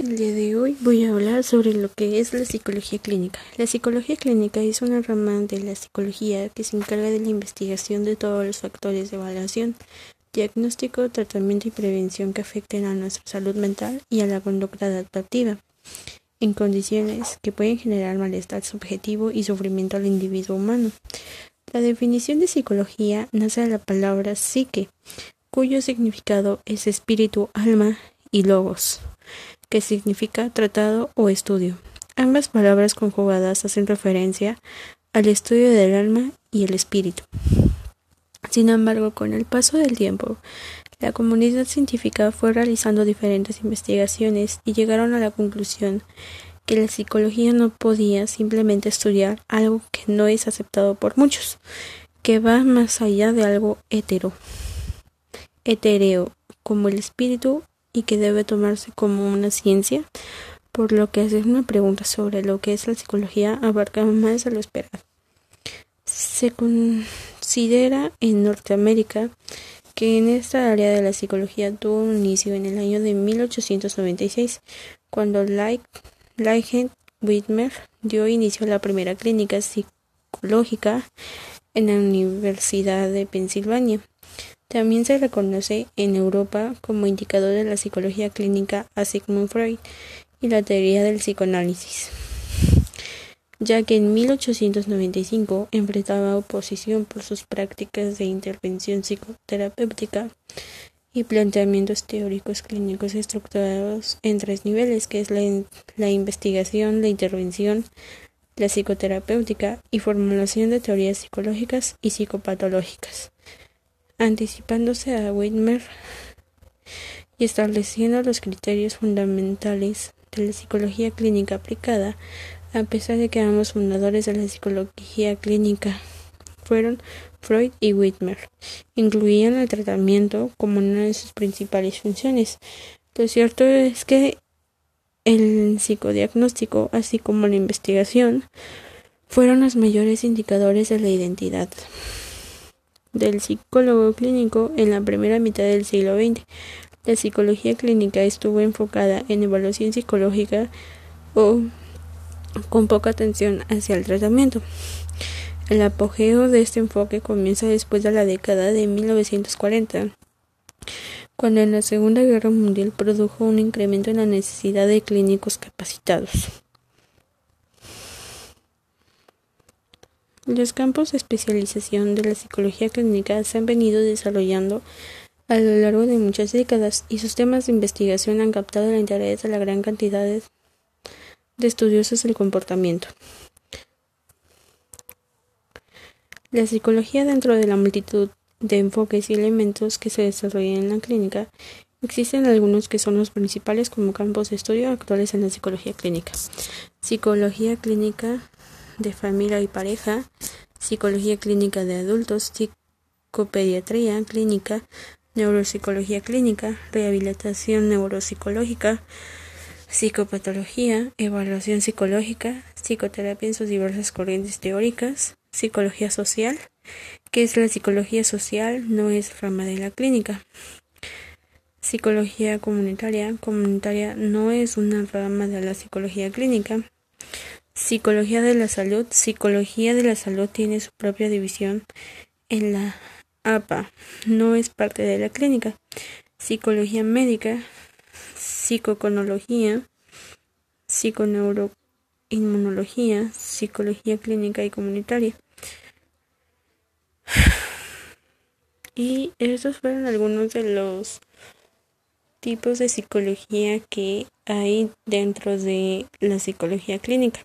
El día de hoy voy a hablar sobre lo que es la psicología clínica. La psicología clínica es una rama de la psicología que se encarga de la investigación de todos los factores de evaluación, diagnóstico, tratamiento y prevención que afecten a nuestra salud mental y a la conducta adaptativa, en condiciones que pueden generar malestar subjetivo y sufrimiento al individuo humano. La definición de psicología nace de la palabra psique, cuyo significado es espíritu, alma y logos que significa tratado o estudio. Ambas palabras conjugadas hacen referencia al estudio del alma y el espíritu. Sin embargo, con el paso del tiempo, la comunidad científica fue realizando diferentes investigaciones y llegaron a la conclusión que la psicología no podía simplemente estudiar algo que no es aceptado por muchos, que va más allá de algo hetero, etereo, como el espíritu y que debe tomarse como una ciencia, por lo que hacer una pregunta sobre lo que es la psicología abarca más de lo esperado. Se considera en Norteamérica que en esta área de la psicología tuvo un inicio en el año de 1896, cuando Leigh Whitmer dio inicio a la primera clínica psicológica en la Universidad de Pensilvania. También se reconoce en Europa como indicador de la psicología clínica a Sigmund Freud y la teoría del psicoanálisis, ya que en 1895 enfrentaba oposición por sus prácticas de intervención psicoterapéutica y planteamientos teóricos clínicos estructurados en tres niveles, que es la, la investigación, la intervención, la psicoterapéutica y formulación de teorías psicológicas y psicopatológicas anticipándose a Whitmer y estableciendo los criterios fundamentales de la psicología clínica aplicada, a pesar de que ambos fundadores de la psicología clínica fueron Freud y Whitmer, incluían el tratamiento como una de sus principales funciones. Lo cierto es que el psicodiagnóstico, así como la investigación, fueron los mayores indicadores de la identidad del psicólogo clínico en la primera mitad del siglo XX. La psicología clínica estuvo enfocada en evaluación psicológica o con poca atención hacia el tratamiento. El apogeo de este enfoque comienza después de la década de 1940, cuando en la Segunda Guerra Mundial produjo un incremento en la necesidad de clínicos capacitados. Los campos de especialización de la psicología clínica se han venido desarrollando a lo largo de muchas décadas y sus temas de investigación han captado el interés de la gran cantidad de, estudiosos del comportamiento. La psicología dentro de la multitud de enfoques y elementos que se desarrollan en la clínica, existen algunos que son los principales como campos de estudio actuales en la psicología clínica. Psicología clínica de familia y pareja, psicología clínica de adultos, psicopediatría clínica, neuropsicología clínica, rehabilitación neuropsicológica, psicopatología, evaluación psicológica, psicoterapia en sus diversas corrientes teóricas, psicología social, que es la psicología social, no es rama de la clínica. Psicología comunitaria, comunitaria no es una rama de la psicología clínica. Psicología de la salud. Psicología de la salud tiene su propia división en la APA. No es parte de la clínica. Psicología médica. Psicoconología. Psiconeuroinmunología. Psicología clínica y comunitaria. Y estos fueron algunos de los tipos de psicología que hay dentro de la psicología clínica.